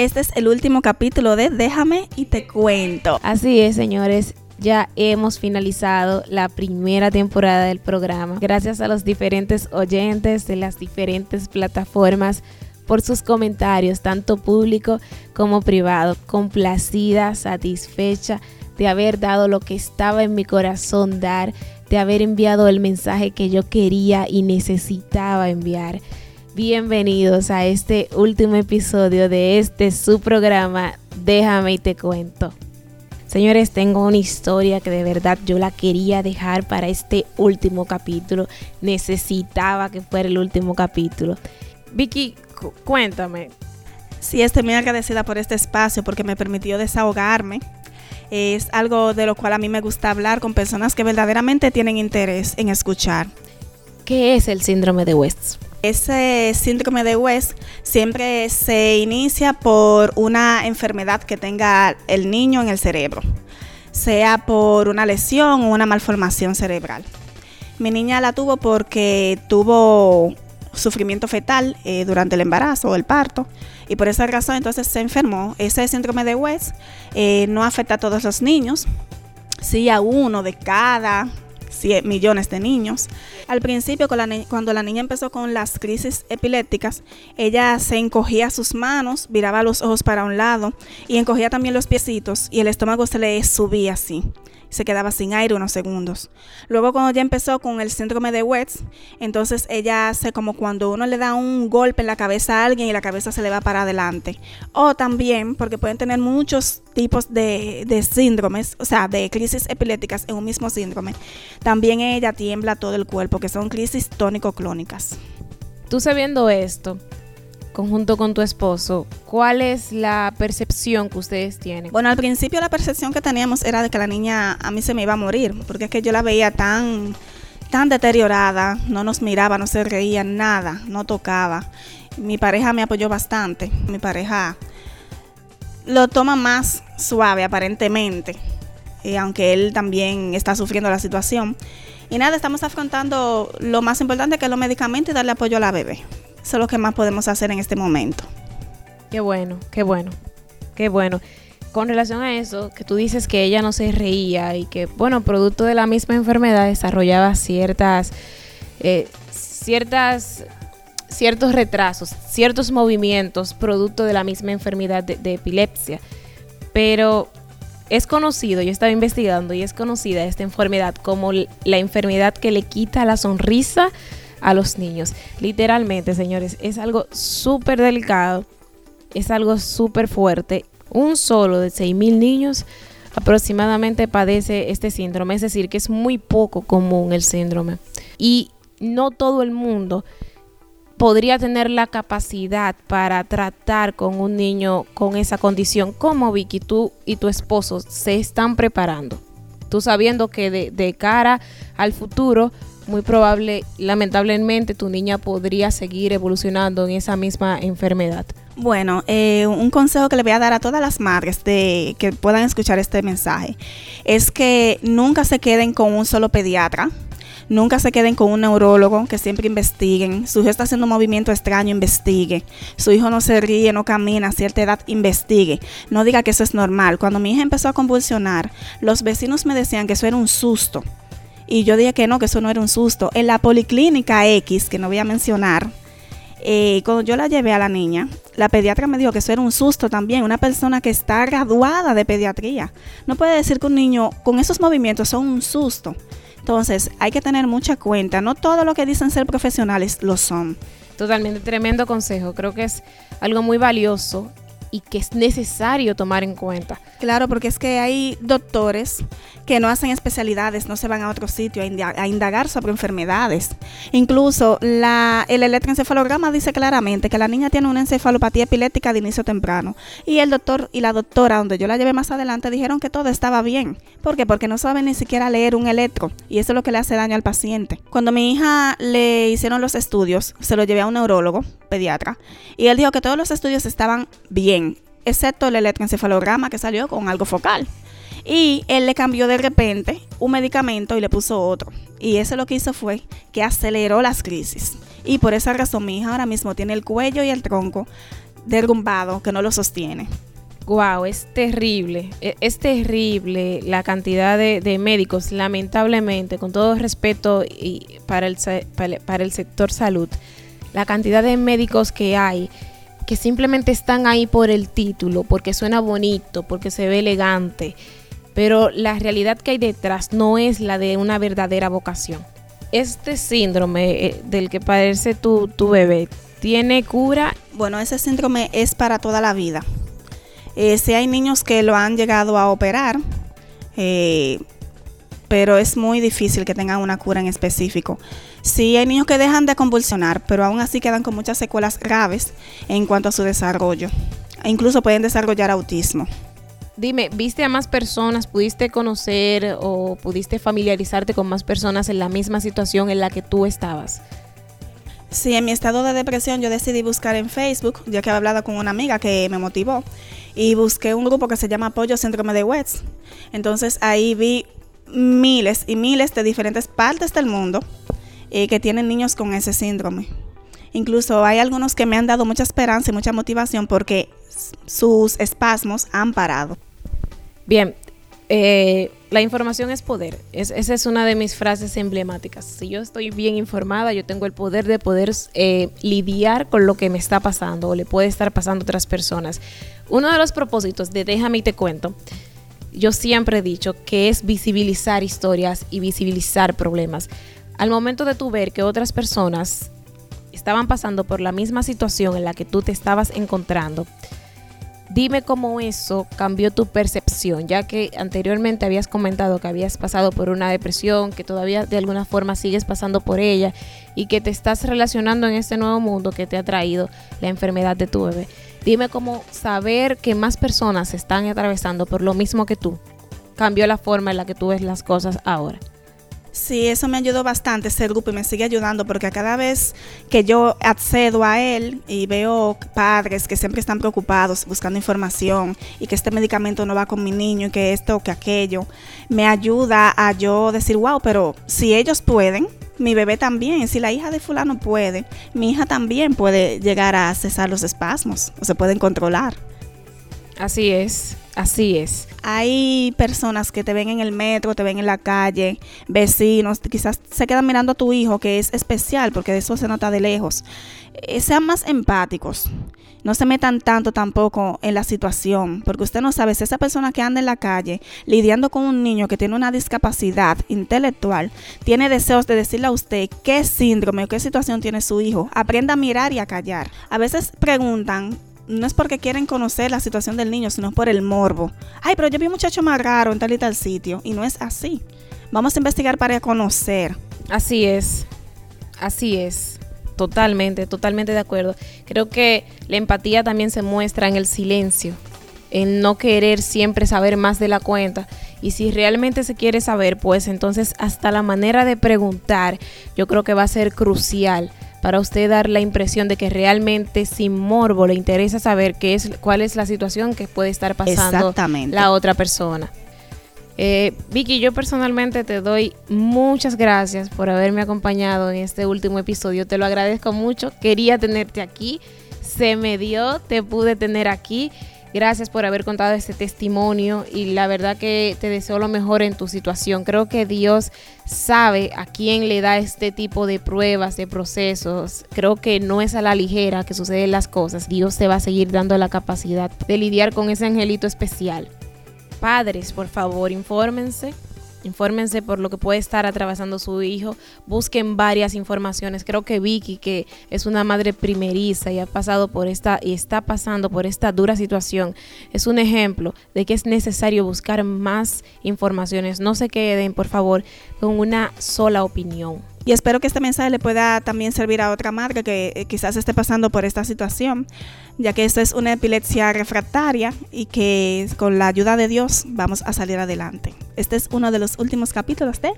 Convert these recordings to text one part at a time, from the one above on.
Este es el último capítulo de Déjame y te cuento. Así es, señores. Ya hemos finalizado la primera temporada del programa. Gracias a los diferentes oyentes de las diferentes plataformas por sus comentarios, tanto público como privado. Complacida, satisfecha de haber dado lo que estaba en mi corazón dar, de haber enviado el mensaje que yo quería y necesitaba enviar. Bienvenidos a este último episodio de este su programa Déjame y te cuento. Señores, tengo una historia que de verdad yo la quería dejar para este último capítulo. Necesitaba que fuera el último capítulo. Vicky, cuéntame. Sí, estoy muy agradecida por este espacio porque me permitió desahogarme. Es algo de lo cual a mí me gusta hablar con personas que verdaderamente tienen interés en escuchar. ¿Qué es el síndrome de West? Ese síndrome de West siempre se inicia por una enfermedad que tenga el niño en el cerebro, sea por una lesión o una malformación cerebral. Mi niña la tuvo porque tuvo sufrimiento fetal eh, durante el embarazo o el parto y por esa razón entonces se enfermó. Ese síndrome de West eh, no afecta a todos los niños, sí a uno de cada millones de niños. Al principio, cuando la niña empezó con las crisis epilépticas, ella se encogía sus manos, viraba los ojos para un lado y encogía también los piecitos y el estómago se le subía así se quedaba sin aire unos segundos. Luego cuando ya empezó con el síndrome de West, entonces ella hace como cuando uno le da un golpe en la cabeza a alguien y la cabeza se le va para adelante. O también, porque pueden tener muchos tipos de, de síndromes, o sea, de crisis epilépticas en un mismo síndrome, también ella tiembla todo el cuerpo, que son crisis tónico-clónicas. Tú sabiendo esto, conjunto con tu esposo, ¿cuál es la percepción que ustedes tienen? Bueno, al principio la percepción que teníamos era de que la niña a mí se me iba a morir, porque es que yo la veía tan, tan deteriorada, no nos miraba, no se reía, nada, no tocaba. Mi pareja me apoyó bastante, mi pareja lo toma más suave aparentemente, y aunque él también está sufriendo la situación. Y nada, estamos afrontando lo más importante que es los medicamentos y darle apoyo a la bebé. Eso es lo que más podemos hacer en este momento. Qué bueno, qué bueno, qué bueno. Con relación a eso, que tú dices que ella no se reía y que, bueno, producto de la misma enfermedad desarrollaba ciertas, eh, ciertas, ciertos retrasos, ciertos movimientos producto de la misma enfermedad de epilepsia. Pero es conocido, yo estaba investigando y es conocida esta enfermedad como la enfermedad que le quita la sonrisa a los niños. Literalmente, señores, es algo súper delicado, es algo súper fuerte. Un solo de 6.000 niños aproximadamente padece este síndrome, es decir, que es muy poco común el síndrome. Y no todo el mundo podría tener la capacidad para tratar con un niño con esa condición. como Vicky, tú y tu esposo se están preparando? Tú sabiendo que de, de cara al futuro muy probable, lamentablemente, tu niña podría seguir evolucionando en esa misma enfermedad. Bueno, eh, un consejo que le voy a dar a todas las madres de que puedan escuchar este mensaje es que nunca se queden con un solo pediatra. Nunca se queden con un neurólogo, que siempre investiguen. Su hijo está haciendo un movimiento extraño, investigue. Su hijo no se ríe, no camina a cierta edad, investigue. No diga que eso es normal. Cuando mi hija empezó a convulsionar, los vecinos me decían que eso era un susto y yo dije que no, que eso no era un susto. En la policlínica X, que no voy a mencionar, eh, cuando yo la llevé a la niña, la pediatra me dijo que eso era un susto también. Una persona que está graduada de pediatría no puede decir que un niño con esos movimientos son un susto. Entonces hay que tener mucha cuenta. No todo lo que dicen ser profesionales lo son. Totalmente tremendo consejo. Creo que es algo muy valioso y que es necesario tomar en cuenta. Claro, porque es que hay doctores que no hacen especialidades, no se van a otro sitio a, indagar, sobre enfermedades. Incluso la, el electroencefalograma dice claramente que la niña tiene una encefalopatía epiléptica de inicio temprano. Y el doctor y la doctora, donde yo la llevé más adelante, dijeron que todo estaba bien. ¿Por qué? Porque no saben ni siquiera leer un electro y eso es lo que le hace daño al paciente. Cuando mi hija le hicieron los estudios, se lo llevé a un neurólogo, pediatra, y él dijo que todos los estudios estaban bien excepto el electroencefalograma que salió con algo focal. Y él le cambió de repente un medicamento y le puso otro. Y eso lo que hizo fue que aceleró las crisis. Y por esa razón mi hija ahora mismo tiene el cuello y el tronco derrumbado, que no lo sostiene. Wow, es terrible, e, es terrible la cantidad de, médicos, lamentablemente, con todo respeto y para, el, para el sector salud, la cantidad de médicos que hay que simplemente están ahí por el título, porque suena bonito, porque se ve elegante, pero la realidad que hay detrás no es la de una verdadera vocación. Este síndrome eh, del que padece tu, tu bebé, ¿tiene cura? Bueno, ese síndrome es para toda la vida. Eh, si hay niños que lo han llegado a operar, eh, pero es muy difícil que tengan una cura en específico. Sí hay niños que dejan de convulsionar, pero aún así quedan con muchas secuelas graves en cuanto a su desarrollo. E incluso pueden desarrollar autismo. Dime, ¿viste a más personas? ¿Pudiste conocer o pudiste familiarizarte con más personas en la misma situación en la que tú estabas? Sí, en mi estado de depresión yo decidí buscar en Facebook, ya que había hablado con una amiga que me motivó, y busqué un grupo que se llama Apoyo Síndrome de Wets. Entonces ahí vi miles y miles de diferentes partes del mundo eh, que tienen niños con ese síndrome. Incluso hay algunos que me han dado mucha esperanza y mucha motivación porque sus espasmos han parado. Bien, eh, la información es poder. esa es una de mis frases emblemáticas. Si yo estoy bien informada, yo tengo el poder de poder eh, lidiar con lo que me está pasando o le puede estar pasando a otras personas. Uno de los propósitos de Déjame y te cuento yo siempre he dicho que es visibilizar historias y visibilizar problemas. Al momento de tú ver que otras personas estaban pasando por la misma situación en la que tú te estabas encontrando, dime cómo eso cambió tu percepción, ya que anteriormente habías comentado que habías pasado por una depresión, que todavía de alguna forma sigues pasando por ella y que te estás relacionando en este nuevo mundo que te ha traído la enfermedad de tu bebé. Dime cómo saber que más personas están atravesando por lo mismo que tú cambió la forma en la que tú ves las cosas ahora. Sí, eso me ayudó bastante ese grupo y me sigue ayudando porque cada vez que yo accedo a él y veo padres que siempre están preocupados buscando información y que este medicamento no va con mi niño y que esto o que aquello, me ayuda a yo decir, wow, pero si ellos pueden, mi bebé también. Si la hija de fulano puede, mi hija también puede llegar a cesar los espasmos o se pueden controlar. Así es. Así es. Hay personas que te ven en el metro, te ven en la calle, vecinos, quizás se quedan mirando a tu hijo, que es especial, porque de eso se nota de lejos. Eh, sean más empáticos. No se metan tanto tampoco en la situación, porque usted no sabe si esa persona que anda en la calle lidiando con un niño que tiene una discapacidad intelectual, tiene deseos de decirle a usted qué síndrome o qué situación tiene su hijo. Aprenda a mirar y a callar. A veces preguntan no es porque quieren conocer la situación del niño, sino por el morbo. Ay, pero yo vi un muchacho más raro en tal y tal sitio. Y no es así. Vamos a investigar para conocer. Así es. Así es. Totalmente, totalmente de acuerdo. Creo que la empatía también se muestra en el silencio, en no querer siempre saber más de la cuenta. Y si realmente se quiere saber, pues entonces hasta la manera de preguntar yo creo que va a ser crucial para usted dar la impresión de que realmente sin morbo le interesa saber qué es, cuál es la situación que puede estar pasando la otra persona. Eh, Vicky, yo personalmente te doy muchas gracias por haberme acompañado en este último episodio. Te lo agradezco mucho. Quería tenerte aquí. Se me dio, te pude tener aquí. Gracias por haber contado este testimonio y la verdad que te deseo lo mejor en tu situación. Creo que Dios sabe a quién le da este tipo de pruebas, de procesos. Creo que no es a la ligera que suceden las cosas. Dios te va a seguir dando la capacidad de lidiar con ese angelito especial. Padres, por favor, infórmense Infórmense por lo que puede estar atravesando su hijo. Busquen varias informaciones. Creo que Vicky, que es una madre primeriza y ha pasado por esta y está pasando por esta dura situación, es un ejemplo de que es necesario buscar más informaciones. No se queden, por favor, con una sola opinión. Y espero que este mensaje le pueda también servir a otra madre que eh, quizás esté pasando por esta situación, ya que esta es una epilepsia refractaria y que con la ayuda de Dios vamos a salir adelante. Este es uno de los últimos capítulos de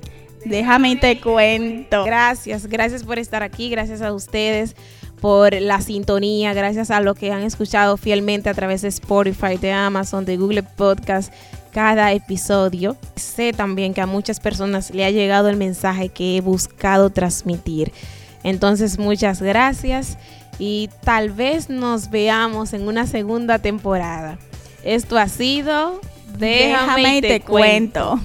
Déjame y te cuento. Gracias, gracias por estar aquí, gracias a ustedes por la sintonía, gracias a lo que han escuchado fielmente a través de Spotify, de Amazon, de Google Podcast cada episodio. Sé también que a muchas personas le ha llegado el mensaje que he buscado transmitir. Entonces, muchas gracias y tal vez nos veamos en una segunda temporada. Esto ha sido Déjame, y te, cuento.